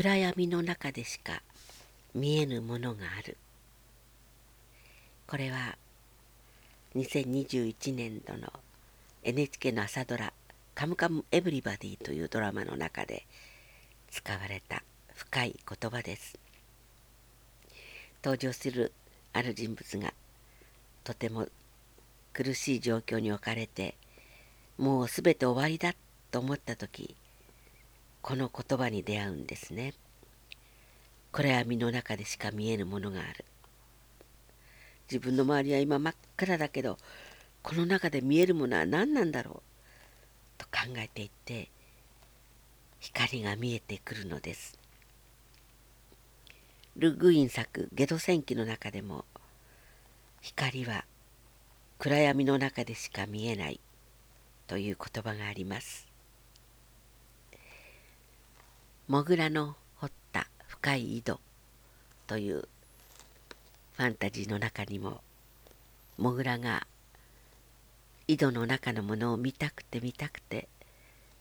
暗闇の中でしか見えぬものがある。これは2021年度の NHK の朝ドラ「カムカムエヴリバディ」というドラマの中で使われた深い言葉です。登場するある人物がとても苦しい状況に置かれてもうすべて終わりだと思った時この言葉に出会うんですね。暗闇の中でしか見えぬものがある。自分の周りは今真っ暗だけどこの中で見えるものは何なんだろう？と考えていって光が見えてくるのです。ル・グイン作「ゲド戦記」の中でも光は暗闇の中でしか見えないという言葉があります。モグラの掘った深い井戸というファンタジーの中にもモグラが井戸の中のものを見たくて見たくて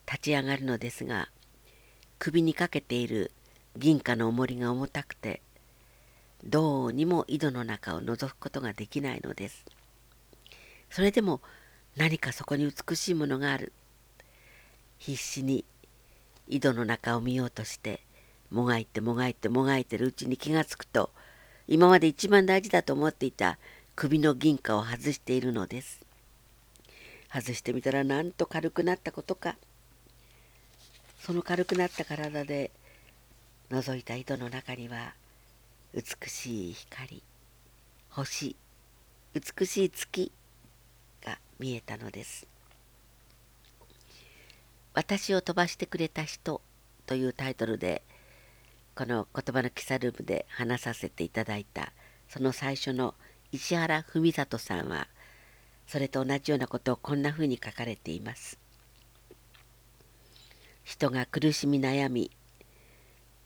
立ち上がるのですが首にかけている銀貨の重りが重たくてどうにも井戸の中を覗くことができないのです。それでも何かそこに美しいものがある。必死に井戸の中を見ようとしてもがいてもがいてもがいてるうちに気がつくと今まで一番大事だと思っていた首の銀貨を外しているのです。外してみたらなんと軽くなったことか。その軽くなった体で覗いた井戸の中には美しい光星美しい月が見えたのです。私を飛ばしてくれた人というタイトルでこの言葉の記者ルームで話させていただいたその最初の石原文里さんはそれと同じようなことをこんなふうに書かれています。人が苦しみ悩み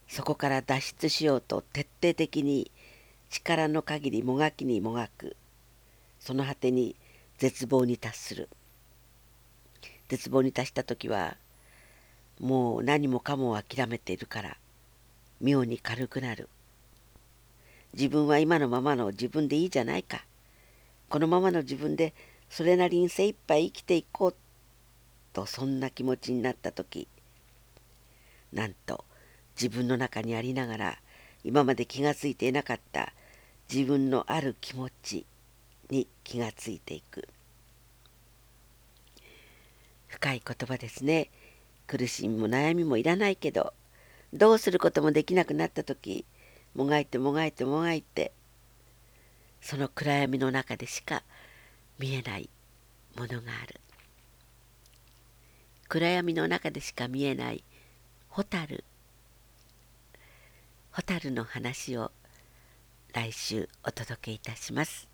そこから脱出しようと徹底的に力の限りもがきにもがくその果てに絶望に達する絶望に達した時はもう何もかも諦めているから妙に軽くなる。自分は今のままの自分でいいじゃないか。このままの自分でそれなりに精一杯生きていこうとそんな気持ちになった時なんと自分の中にありながら今まで気がついていなかった自分のある気持ちに気がついていく。深い言葉ですね。苦しみも悩みもいらないけどどうすることもできなくなった時もがいてもがいてもがいてその暗闇の中でしか見えないものがある。暗闇の中でしか見えない蛍蛍の話を来週お届けいたします。